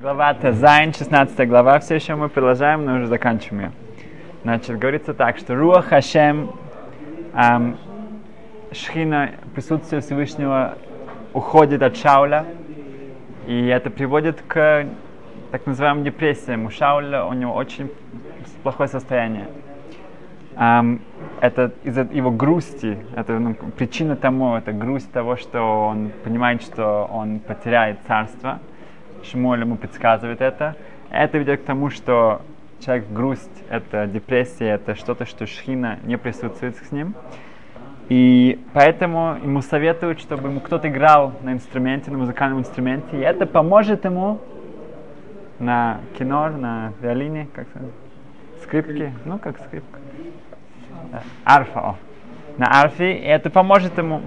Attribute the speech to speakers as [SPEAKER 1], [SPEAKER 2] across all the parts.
[SPEAKER 1] Глава Тезайн, 16 глава, все еще мы продолжаем, но уже заканчиваем ее. Значит, говорится так, что Руа Хашем, эм, Шхина, присутствие Всевышнего уходит от Шауля, и это приводит к так называемым депрессиям. У Шауля у него очень плохое состояние. Um, это из-за его грусти, это ну, причина тому, это грусть того, что он понимает, что он потеряет царство. Шмуэль ему подсказывает это. Это ведет к тому, что человек грусть, это депрессия, это что-то, что шхина не присутствует с ним. И поэтому ему советуют, чтобы ему кто-то играл на инструменте, на музыкальном инструменте, и это поможет ему на кинор, на виолине, как скрипки, ну как скрипка, арфа, о. на арфе, и это поможет ему.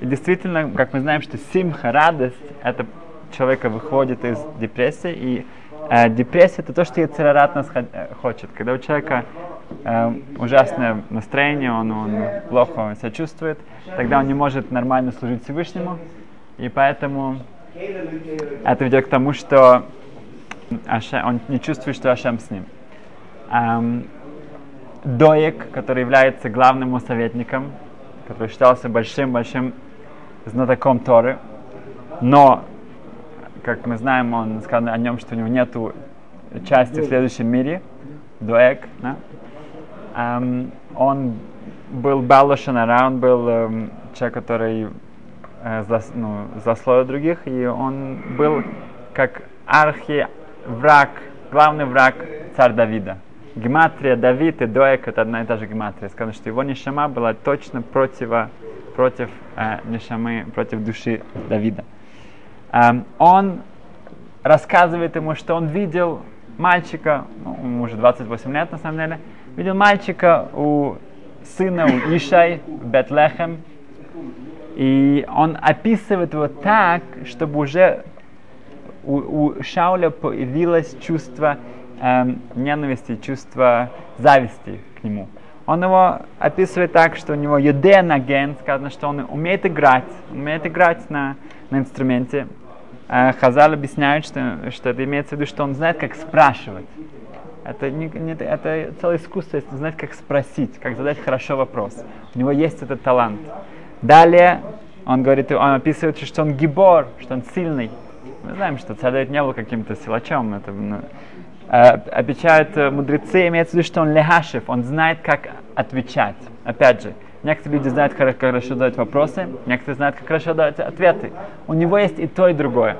[SPEAKER 1] И действительно, как мы знаем, что симха, радость, это человека выходит из депрессии, и э, депрессия это то, что Яцерарат нас э, хочет. Когда у человека э, ужасное настроение, он, он плохо себя чувствует, тогда он не может нормально служить Всевышнему, и поэтому это ведет к тому, что Ашем, он не чувствует, что Ашем с ним. Эм, Доек, который является главным советником, который считался большим-большим знатоком Торы, но как мы знаем, он сказал о нем, что у него нет части в следующем мире, дуэк, да? um, он был Балашанара, он был um, человек, который uh, зас, ну, заслоил других, и он был как архи-враг, главный враг царь Давида. Гематрия Давид и Доек это одна и та же гематрия. Сказано, что его нишама была точно против, против э, нишамы, против души Давида. Um, он рассказывает ему, что он видел мальчика, ну, ему уже 28 лет на самом деле, видел мальчика у сына, у Ишай в Бетлехем, и он описывает его так, чтобы уже у, у Шауля появилось чувство эм, ненависти, чувство зависти к нему. Он его описывает так, что у него юденаген, сказано, что он умеет играть, умеет играть на, на инструменте. Э, Хазал объясняет, что, что это имеется в виду, что он знает, как спрашивать. Это, не, не, это целое искусство, если знать, как спросить, как задать хорошо вопрос. У него есть этот талант. Далее он говорит, он описывает, что он гибор, что он сильный. Мы знаем, что царь Давид не был каким-то силачом. Это, ну, э, обещают мудрецы, имеется в виду, что он лехашев, он знает, как отвечать. Опять же, Некоторые люди знают, как хорошо задать вопросы, некоторые знают, как хорошо давать ответы. У него есть и то, и другое.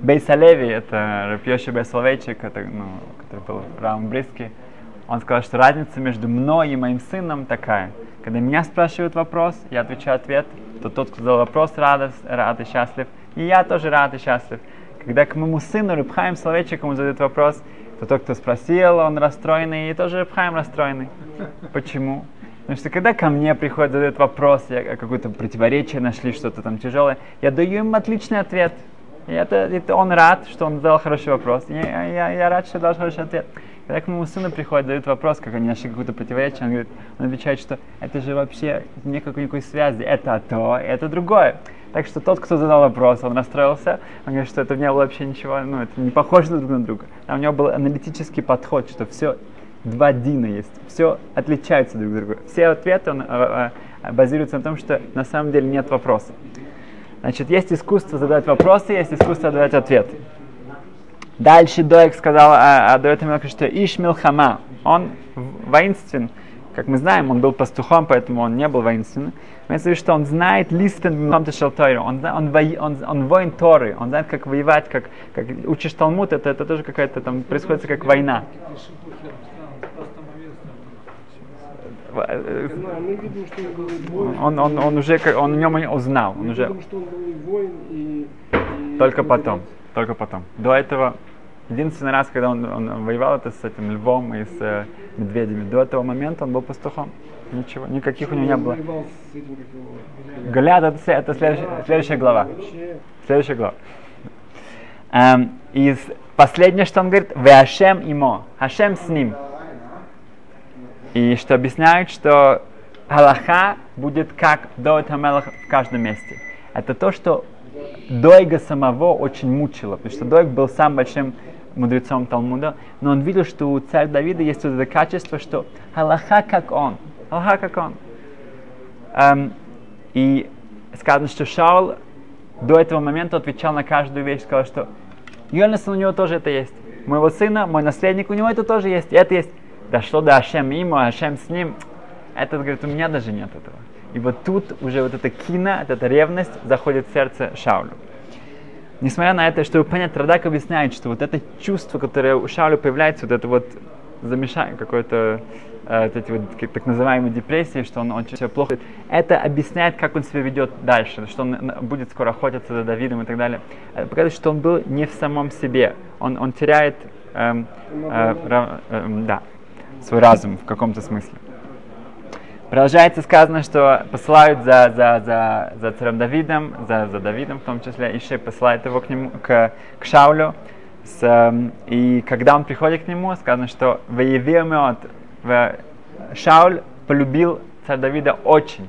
[SPEAKER 1] Бейсалеви, это Рапьеши Бейсалвейчик, это, ну, который был Равом Бриски, он сказал, что разница между мной и моим сыном такая. Когда меня спрашивают вопрос, я отвечаю ответ, то тот, кто задал вопрос, рад, рад и счастлив, и я тоже рад и счастлив. Когда к моему сыну Рыбхаем Соловейчику задают вопрос, то тот, кто спросил, он расстроенный, и тоже Рыбхаем расстроенный. Почему? Потому что когда ко мне приходят, задают вопрос, я какое-то противоречие нашли, что-то там тяжелое, я даю им отличный ответ. И это, это он рад, что он задал хороший вопрос. Я, я, я рад, что дал хороший ответ. Когда к моему сыну приходит, дают вопрос, как они нашли какое-то противоречие, он говорит, он отвечает, что это же вообще нет никакой связи, это то, это другое. Так что тот, кто задал вопрос, он расстроился, он говорит, что это не было вообще ничего, ну, это не похоже друг на друга. А у него был аналитический подход, что все два дина есть. Все отличается друг от друга. Все ответы он, э, базируются на том, что на самом деле нет вопроса. Значит, есть искусство задавать вопросы, есть искусство задавать ответы. Дальше Доек сказал а, а Доек что Ишмил Хама, он воинствен. Как мы знаем, он был пастухом, поэтому он не был воинственным. Имеется в виду, что он знает листен он, он, он, он, он воин Торы, он знает, как воевать, как, как учишь Талмуд, это, это тоже какая-то там происходит как война. Он, он, он уже, он о нем узнал. Он уже... Только потом, только потом. До этого, единственный раз, когда он, он воевал, это с этим львом и с э, медведями. До этого момента он был пастухом. Ничего, никаких у него не было. Голиат это, это следующая, следующая глава. Следующая глава. Эм, и последнее, что он говорит, Веашем имо, Хашем с ним. И что объясняют, что Аллаха будет как Доид Хамелах в каждом месте. Это то, что Дойга самого очень мучило, потому что Дойг был самым большим мудрецом Талмуда, но он видел, что у царя Давида есть вот это качество, что Аллаха как он, Аллаха как он. Эм, и сказано, что Шаул до этого момента отвечал на каждую вещь, сказал, что Йонасан у него тоже это есть. Моего сына, мой наследник, у него это тоже есть, это есть. Дошло до Ашем ему, Ашем с ним. Этот говорит, у меня даже нет этого. И вот тут уже вот эта кина, вот эта ревность заходит в сердце Шаулю. Несмотря на это, чтобы понять, Радак объясняет, что вот это чувство, которое у Шаулю появляется, вот это вот замешание какое-то, э, вот эти вот так называемые депрессии, что он очень все плохо, это объясняет, как он себя ведет дальше, что он будет скоро охотиться за Давидом и так далее. Это показывает, что он был не в самом себе, он, он теряет эм, э, э, э, да, свой разум в каком-то смысле. Продолжается сказано, что посылают за, за, за, за царем Давидом, за, за Давидом в том числе, еще посылает его к нему, к, к Шаулю. С, эм, и когда он приходит к нему, сказано, что Ваевемет, Шауль полюбил царя Давида очень.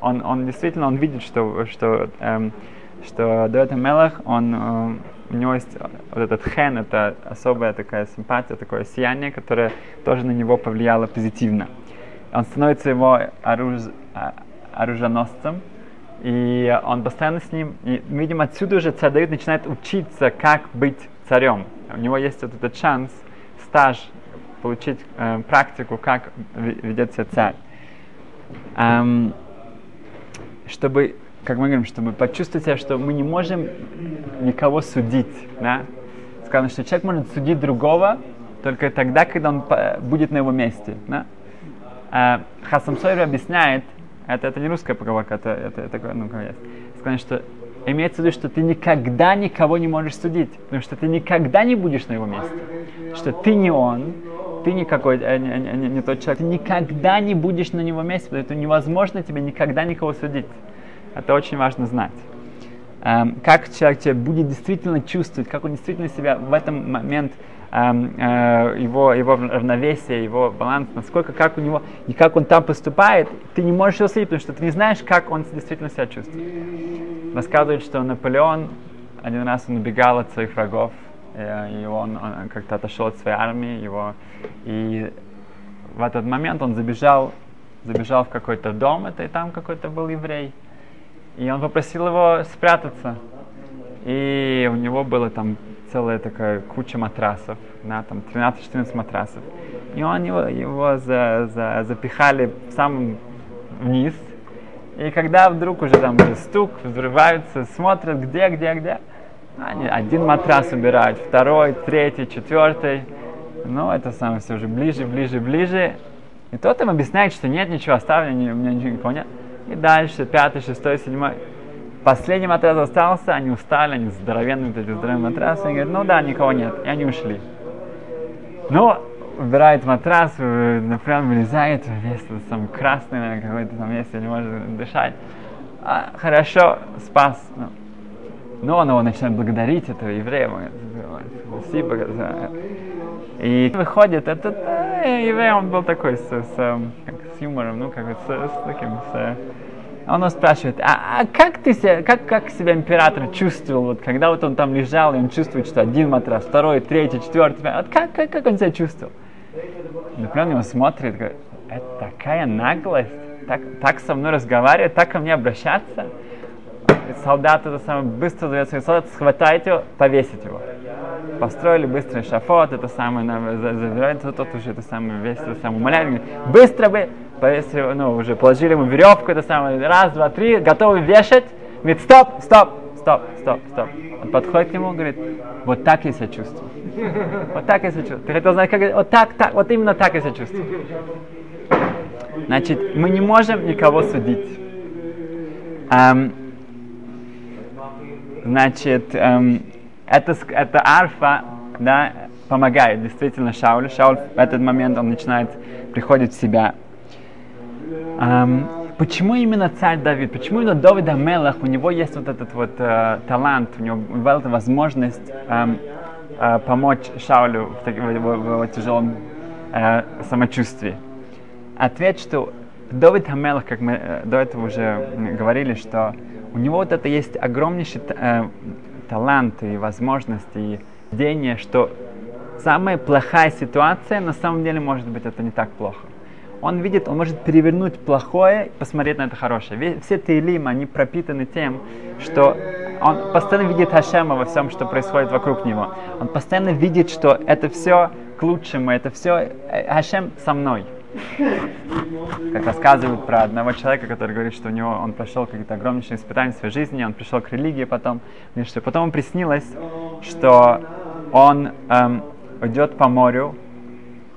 [SPEAKER 1] Он, он действительно, он видит, что, что, эм, что Давид Мелах, он, э, у него есть вот этот хен, это особая такая симпатия, такое сияние, которое тоже на него повлияло позитивно он становится его оруж... А, оруженосцем, и он постоянно с ним, и, видимо, отсюда уже царь Давид начинает учиться, как быть царем. У него есть вот этот шанс, стаж, получить э, практику, как ведет себя царь. Эм, чтобы, как мы говорим, чтобы почувствовать себя, что мы не можем никого судить. Да? Сказано, что человек может судить другого только тогда, когда он будет на его месте. Да? Э, Хасам Сойер объясняет, это, это не русская поговорка, это, это, это ну, есть, сказать, что имеется в виду, что ты никогда никого не можешь судить, потому что ты никогда не будешь на его месте, что ты не он, ты никакой, э, не, не, не, тот человек, ты никогда не будешь на него месте, потому что невозможно тебе никогда никого судить. Это очень важно знать. Эм, как человек тебя будет действительно чувствовать, как он действительно себя в этом момент Эм, э, его, его равновесие, его баланс, насколько, как у него, и как он там поступает, ты не можешь его судить, потому что ты не знаешь, как он действительно себя чувствует. Рассказывают, что Наполеон один раз он убегал от своих врагов, э, и он, он как-то отошел от своей армии, его, и в этот момент он забежал, забежал в какой-то дом, это и там какой-то был еврей, и он попросил его спрятаться. И у него было там целая такая куча матрасов, да, там 13-14 матрасов. И он его, его за, за, запихали в самом вниз. И когда вдруг уже там стук, взрываются, смотрят где, где, где, они один матрас убирают, второй, третий, четвертый. Ну, это самое все уже ближе, ближе, ближе. И тот им объясняет, что нет ничего, оставлено, у меня ничего нет. И дальше, пятый, шестой, седьмой. Последний матрас остался, они устали, они здоровенные, вот эти здоровенные матрасы, они говорят, ну да, никого нет, и они ушли. Ну, убирает матрас, например, вылезает, весь сам красный, наверное, какой-то там месте, не может дышать. А, хорошо, спас. Ну, но он его начинает благодарить, этого еврея, спасибо. И выходит, этот э, еврей, он был такой с, с, как, с юмором, ну, как с, с таким, с, он его спрашивает, а, а как ты себя, как, как себя император чувствовал, вот, когда вот он там лежал, и он чувствует, что один матрас, второй, третий, четвертый, вот как, как, как он себя чувствовал? Например, он его смотрит, говорит, это такая наглость, так, так со мной разговаривать, так ко мне обращаться. Солдат это самое быстро зовет своих солдат, схватать его, повесить его. Построили быстрый шафот, это самое, забирает тот уже это самое, весь это самое, умоляет, быстро бы, повесили, ну, уже положили ему веревку, это самое, раз, два, три, готовы вешать, говорит, стоп, стоп, стоп, стоп, стоп. Он подходит к нему, говорит, вот так я себя чувствую. Вот так я себя чувствую. Ты хотел знать, как вот так, так, вот именно так я себя чувствую. Значит, мы не можем никого судить. Эм, значит, эм, это, это арфа, да, помогает действительно Шаулю. Шауль в этот момент он начинает приходить в себя. Um, почему именно царь Давид? Почему именно Давид Амелах? У него есть вот этот вот э, талант, у него была возможность э, э, помочь Шаулю в, в, в, в его тяжелом э, самочувствии. Ответ, что Давид Амелах, как мы э, до этого уже говорили, что у него вот это есть огромнейший э, талант и возможности, и видение, что самая плохая ситуация, на самом деле, может быть, это не так плохо. Он видит, он может перевернуть плохое и посмотреть на это хорошее. Все Тейлим, они пропитаны тем, что он постоянно видит Хашема во всем, что происходит вокруг него. Он постоянно видит, что это все к лучшему, это все Хашем со мной. Как рассказывают про одного человека, который говорит, что у него он прошел какие-то огромнейшие испытания в своей жизни, он пришел к религии потом, и что потом ему приснилось, что он эм, идет по морю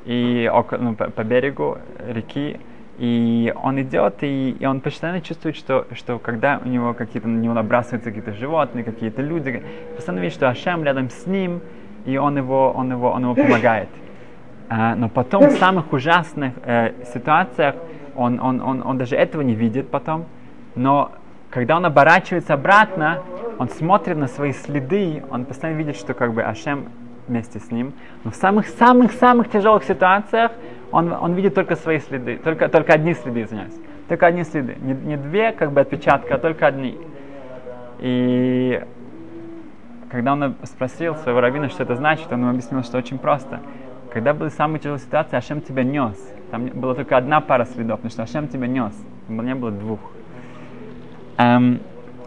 [SPEAKER 1] и около, ну, по, по берегу реки, и он идет, и, и он постоянно чувствует, что, что когда у него какие-то на него набрасываются какие-то животные, какие-то люди, постоянно видит, что Ашем рядом с ним, и он его, он его, он его помогает. А, но потом в самых ужасных э, ситуациях он, он, он, он даже этого не видит потом, но когда он оборачивается обратно, он смотрит на свои следы, он постоянно видит, что как бы Ашем вместе с ним. Но в самых-самых-самых тяжелых ситуациях он, он видит только свои следы, только, только одни следы, извиняюсь. Только одни следы. Не, не две как бы отпечатка, а только одни. И когда он спросил своего раввина, что это значит, он ему объяснил, что очень просто. Когда были самые тяжелые ситуации, Ашем тебя нес. Там была только одна пара следов, потому что Ашем тебя нес. Не было двух. Um,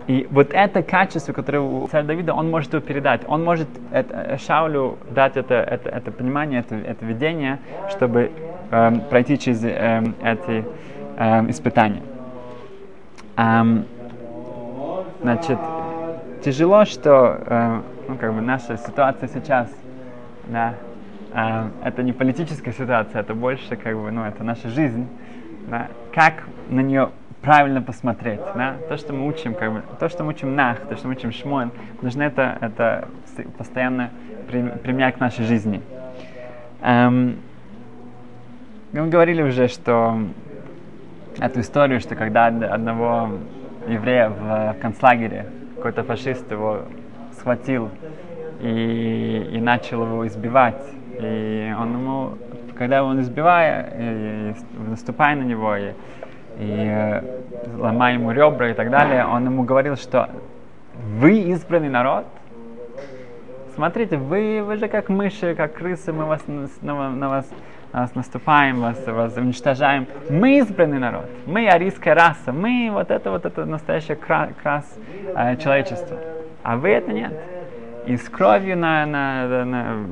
[SPEAKER 1] и вот это качество, которое у царя Давида, он может его передать. Он может это, Шаулю дать это, это, это понимание, это, это видение, чтобы эм, пройти через эм, эти эм, испытания. Эм, значит, тяжело, что э, ну, как бы наша ситуация сейчас, да, э, это не политическая ситуация, это больше как бы, ну, это наша жизнь. Да, как на нее правильно посмотреть. Да? То, что мы учим, как бы, то, что мы учим Нах, то, что мы учим Шмон, нужно это, это постоянно применять к нашей жизни. Эм, мы говорили уже, что эту историю, что когда одного еврея в концлагере какой-то фашист его схватил и, и начал его избивать. И он ему, когда он избивая, наступая на него, и и э, ломая ему ребра и так далее, он ему говорил, что вы избранный народ, смотрите, вы, вы же как мыши, как крысы, мы вас, на, на вас, на вас наступаем, вас, вас уничтожаем. Мы избранный народ, мы арийская раса, мы вот это вот это настоящее кра, крас э, человечества. А вы это нет. И с кровью на, на, на,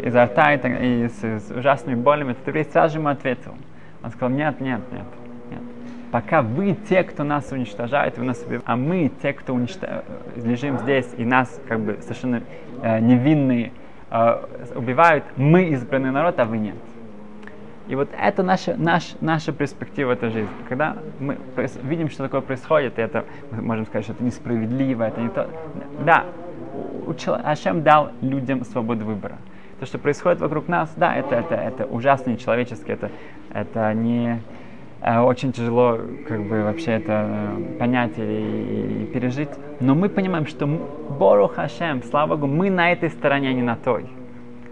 [SPEAKER 1] изо рта и, и с, с ужасными болями, этот еврей сразу же ему ответил. Он сказал, нет, нет, нет пока вы те, кто нас уничтожает, вы нас убиваете, а мы те, кто уничтож... лежим здесь и нас как бы совершенно э, невинные э, убивают, мы избранный народ, а вы нет. И вот это наша, наш, наша перспектива этой жизни. Когда мы видим, что такое происходит, и это, мы можем сказать, что это несправедливо, это не то. Да, Ашем дал людям свободу выбора. То, что происходит вокруг нас, да, это, это, это ужасно нечеловечески, это, это не, Э, очень тяжело как бы вообще это э, понять и, и пережить. Но мы понимаем, что Бору Хашем, слава Богу, мы на этой стороне, а не на той.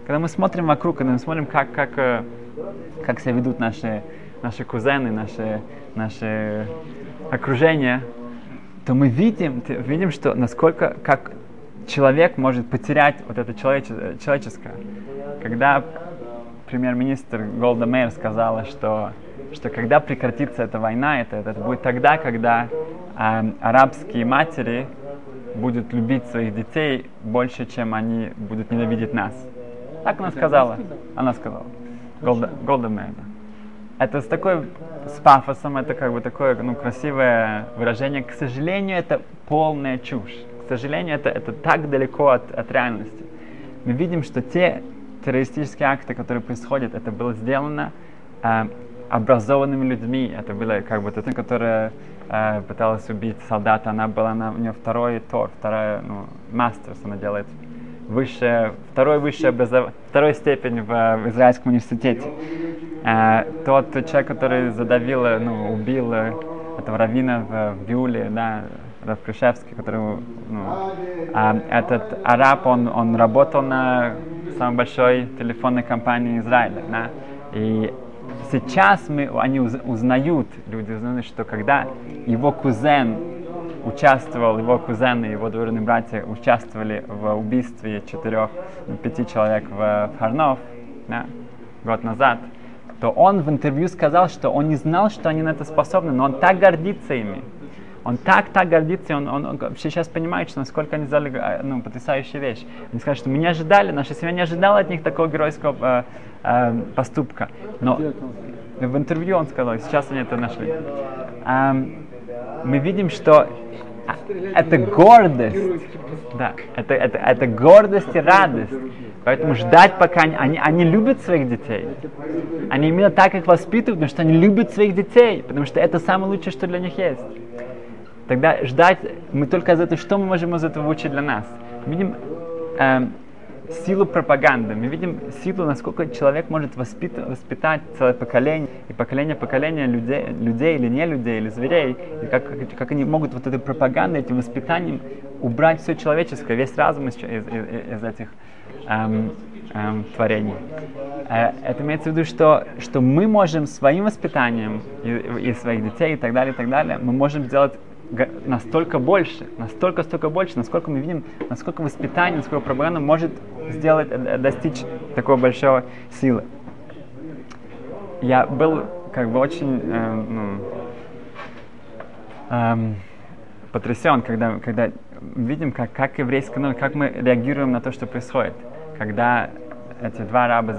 [SPEAKER 1] Когда мы смотрим вокруг, когда мы смотрим, как, как, э, как себя ведут наши, наши кузены, наши, наши окружения, то мы видим, видим, что насколько как человек может потерять вот это человеческое. Когда премьер-министр Голда Мейер сказала, что что когда прекратится эта война, это, это будет тогда, когда э, арабские матери будут любить своих детей больше, чем они будут ненавидеть нас. Так она сказала. Она сказала. Голда, Голда Мейер. Это с такой, с пафосом, это как бы такое ну, красивое выражение. К сожалению, это полная чушь. Сожалению, это, это так далеко от, от реальности. Мы видим, что те террористические акты, которые происходят, это было сделано э, образованными людьми. Это было как бы та, которая э, пыталась убить солдата, она была на, у нее второй тор, вторая, ну, мастер, она делает высшее, второй высшее образование, второй степень в, в Израильском университете. Э, тот человек, который задавил, ну, убил этого раввина в, в Биуле, да, Рав Крышевский, который, ну, а, этот араб, он, он работал на самой большой телефонной компании Израиля, да, и сейчас мы, они узнают, люди узнают, что когда его кузен участвовал, его кузены, его двоюродные братья участвовали в убийстве четырех, ну, пяти человек в Харнов да, год назад, то он в интервью сказал, что он не знал, что они на это способны, но он так гордится ими. Он так, так гордится, он, он, он сейчас понимает, что насколько они сделали э, ну, потрясающую вещь. Они сказали, что мы не ожидали, наша семья не ожидала от них такого геройского э, э, поступка. Но в интервью он сказал, сейчас они это нашли. Эм, мы видим, что это гордость. Да, это, это, это гордость и радость. Поэтому ждать, пока они, они, они любят своих детей. Они именно так их воспитывают, потому что они любят своих детей, потому что это самое лучшее, что для них есть. Тогда ждать, мы только из этого, что мы можем из этого выучить для нас? Мы видим э, силу пропаганды, мы видим силу, насколько человек может воспитать, воспитать целое поколение, и поколение поколения людей, людей или не людей, или зверей, и как, как они могут вот этой пропагандой, этим воспитанием убрать все человеческое, весь разум из, из, из, из этих эм, эм, творений. Э, это имеется в виду, что, что мы можем своим воспитанием и, и своих детей и так далее, и так далее, мы можем сделать настолько больше, настолько, столько больше, насколько мы видим, насколько воспитание, насколько пропаганда может сделать, э, достичь такой большой силы. Я был как бы очень э, ну, эм, потрясен, когда, когда видим, как, как еврейская, ну, как мы реагируем на то, что происходит. Когда эти два раба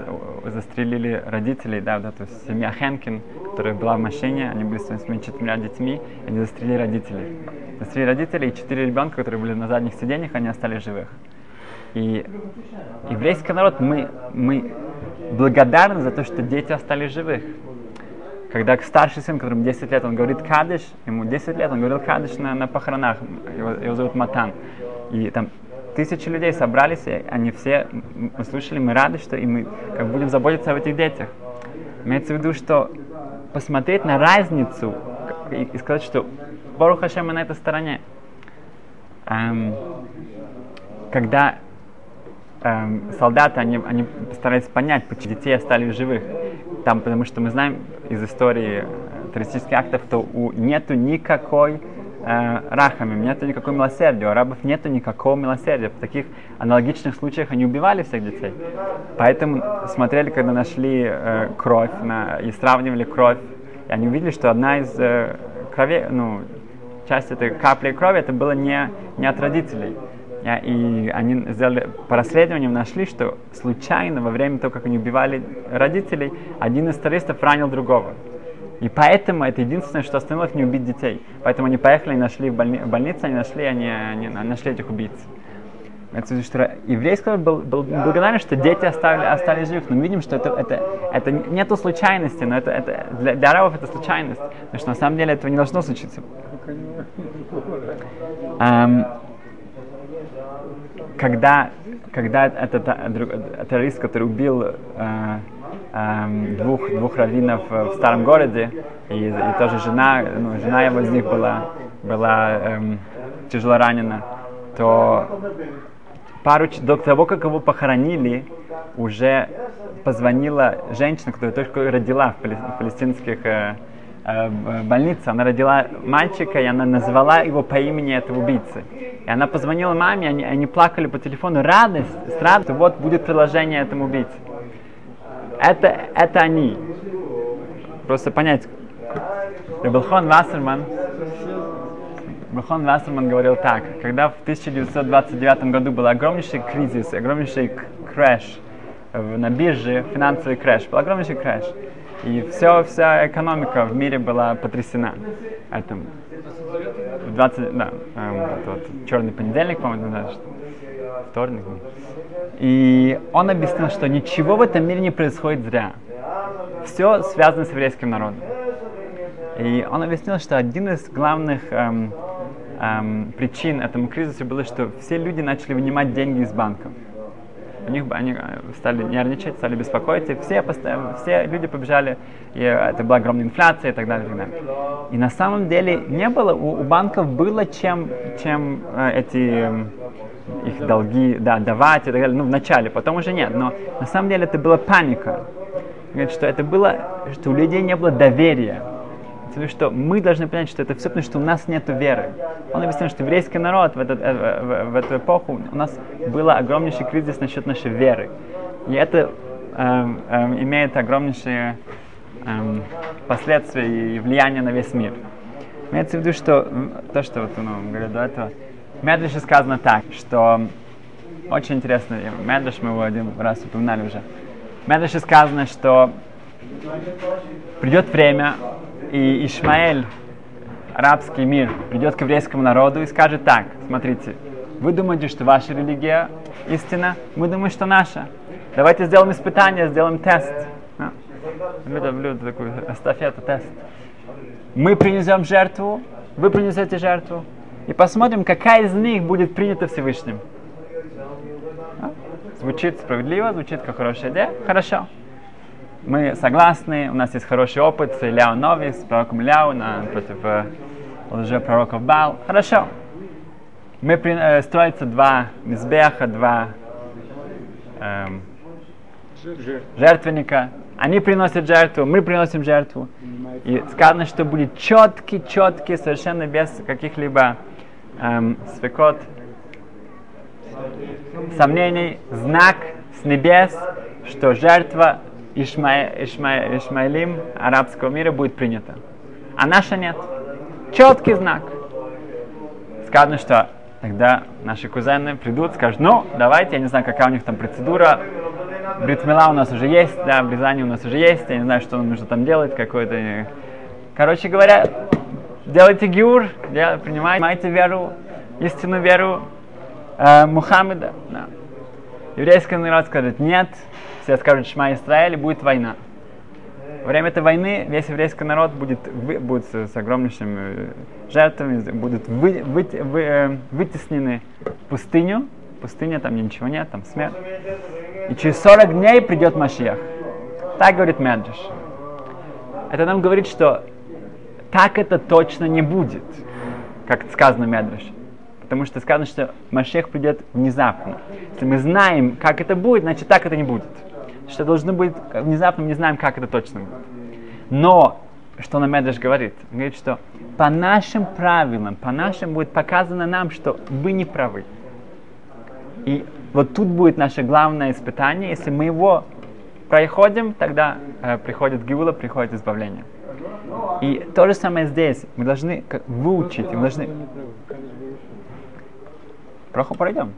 [SPEAKER 1] застрелили родителей, да, вот эту семья Хенкин, которая была в машине, они были с своими четырьмя детьми, и они застрелили родителей. Застрелили родителей, и четыре ребенка, которые были на задних сиденьях, они остались живых. И еврейский народ, мы, мы благодарны за то, что дети остались живых. Когда старший сын, которому 10 лет, он говорит кадыш, ему 10 лет, он говорил кадыш на, на похоронах, его, его зовут Матан. И там тысячи людей собрались, и они все услышали, мы рады, что и мы как будем заботиться об этих детях. Имеется в виду, что посмотреть на разницу и, и сказать, что Бору Хашем мы на этой стороне. Эм, когда эм, солдаты, они, они постарались понять, почему детей остались живых. Там, потому что мы знаем из истории террористических актов, что у, нету никакой э, рахами, нету никакого милосердия, у арабов нету никакого милосердия. В таких аналогичных случаях они убивали всех детей. Поэтому смотрели, когда нашли э, кровь на, и сравнивали кровь, и они увидели, что одна из э, крови, ну, часть этой капли крови, это было не, не от родителей. И они сделали, по расследованиям нашли, что случайно во время того, как они убивали родителей, один из террористов ранил другого. И поэтому это единственное, что остановило их не убить детей. Поэтому они поехали и нашли в, больни- больнице, они нашли, они, они нашли этих убийц. Это что еврейский был, был благодарен, что дети оставили, остались живы. Но мы видим, что это, это, это нету случайности, но это, это для, для арабов это случайность. Потому что на самом деле этого не должно случиться. Um, когда, когда этот террорист, который убил uh, эм, двух, двух раввинов в старом городе, и, и тоже жена, ну, жена его из них была, была эм, тяжело ранена, то пару, до того, как его похоронили, уже позвонила женщина, которая только родила в, пале, в палестинских э, э, больнице. Она родила мальчика, и она назвала его по имени этого убийцы. И она позвонила маме, они, они плакали по телефону, радость, с вот будет предложение этому убийце это, это они. Просто понять. Рав Элхонон Вассерман, рав Элхонон Вассерман говорил так, когда в 1929 году был огромнейший кризис, огромнейший crash на бирже, финансовый crash, был огромнейший crash. И все, вся экономика в мире была потрясена этим. 20, да, эм, тот черный понедельник, по-моему, да, вторник. И он объяснил, что ничего в этом мире не происходит зря. Все связано с еврейским народом. И он объяснил, что один из главных эм, эм, причин этому кризису было, что все люди начали вынимать деньги из банков. У них они э, стали нервничать, стали беспокоиться, все, все люди побежали, и это была огромная инфляция и так далее. И, так далее. и на самом деле не было, у, у банков было чем, чем э, эти эм, их долги да, давать и так далее, ну, в начале, потом уже нет. Но на самом деле это была паника. Говорит, что это было, что у людей не было доверия. Потому что мы должны понять, что это все потому, что у нас нет веры. Он объясняет, что еврейский народ в, этот, э, в, в, в эту эпоху, у нас был огромнейший кризис насчет нашей веры. И это эм, имеет огромнейшие эм, последствия и влияние на весь мир. Имеется в виду, что то, что вот, ну, говорю до этого, в Медреше сказано так, что очень интересно, Медреш мы его один раз упоминали уже. В Медреше сказано, что придет время, и Ишмаэль, арабский мир, придет к еврейскому народу и скажет так, смотрите, вы думаете, что ваша религия истина, мы думаем, что наша. Давайте сделаем испытание, сделаем тест. А? Люблю такую эстафету, тест. Мы принесем жертву, вы принесете жертву, и посмотрим, какая из них будет принята Всевышним. А? Звучит справедливо, звучит как хорошая идея. Хорошо. Мы согласны, у нас есть хороший опыт с Ляо Нови, с пророком Ляо на, против э, лжепророков Бал. Хорошо. Мы при, э, строится два мизбеха, два эм, жертвенника. Они приносят жертву, мы приносим жертву. И сказано, что будет четкий, четкий, совершенно без каких-либо эм, свекот, сомнений, знак с небес, что жертва Ишма... Ишма... Ишмаилим арабского мира будет принята. А наша нет. Четкий знак. Сказано, что тогда наши кузены придут, скажут, ну, давайте, я не знаю, какая у них там процедура, бритмила у нас уже есть, да, обрезание у нас уже есть, я не знаю, что нам нужно там делать, какое-то... Короче говоря, делайте гиур, дел, принимайте веру, истинную веру э, Мухаммеда. Да. Еврейский народ скажет нет, все скажут Шма Израиль, будет война. Во время этой войны весь еврейский народ будет, вы, будет с, огромнейшими жертвами, будут вы, вы, вы, э, вытеснены в пустыню. Пустыня, там ничего нет, там смерть. И через 40 дней придет Машиах. Так говорит Меджиш. Это нам говорит, что так это точно не будет, как сказано в Медреше. Потому что сказано, что Машех придет внезапно. Если мы знаем, как это будет, значит так это не будет. Что должно быть внезапно, мы не знаем, как это точно будет. Но, что на Медреш говорит? Он говорит, что по нашим правилам, по нашим будет показано нам, что вы не правы. И вот тут будет наше главное испытание. Если мы его проходим, тогда э, приходит Гиула, приходит избавление. И то же самое здесь. Мы должны как, выучить, мы должны... Проху пройдем.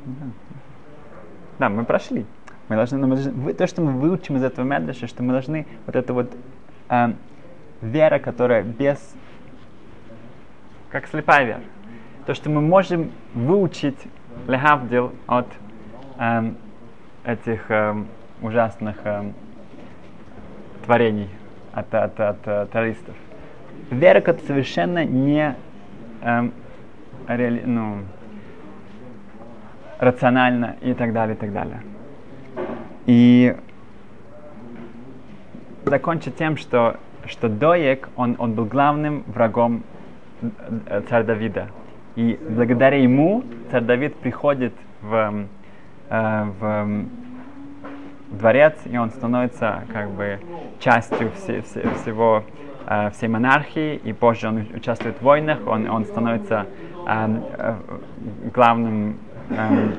[SPEAKER 1] Да, мы прошли. Мы должны, мы должны, то, что мы выучим из этого медреша, что мы должны вот это вот э, вера, которая без, как слепая вера, то, что мы можем выучить лехавдил от э, этих э, ужасных э, творений, от, от, от, от террористов. Вера, которая совершенно не э, реали, ну, рациональна и так далее, и так далее. И закончить тем, что, что Доек, он, он был главным врагом э, царя Давида. И благодаря ему царь Давид приходит в, э, в дворец, и он становится как бы частью все, все, всего, э, всей монархии, и позже он участвует в войнах, он, он становится э, э, главным, э,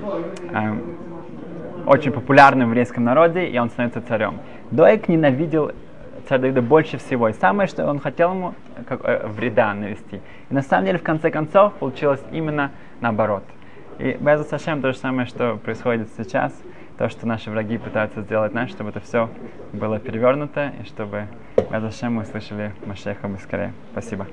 [SPEAKER 1] э, очень популярным в еврейском народе, и он становится царем. Доек ненавидел царь Давида больше всего. И самое, что он хотел ему как, э, вреда навести. И на самом деле, в конце концов, получилось именно наоборот. И Безус Сашем то же самое, что происходит сейчас, то, что наши враги пытаются сделать нас, чтобы это все было перевернуто, и чтобы Сашем мы услышали Машеха быстрее. Спасибо.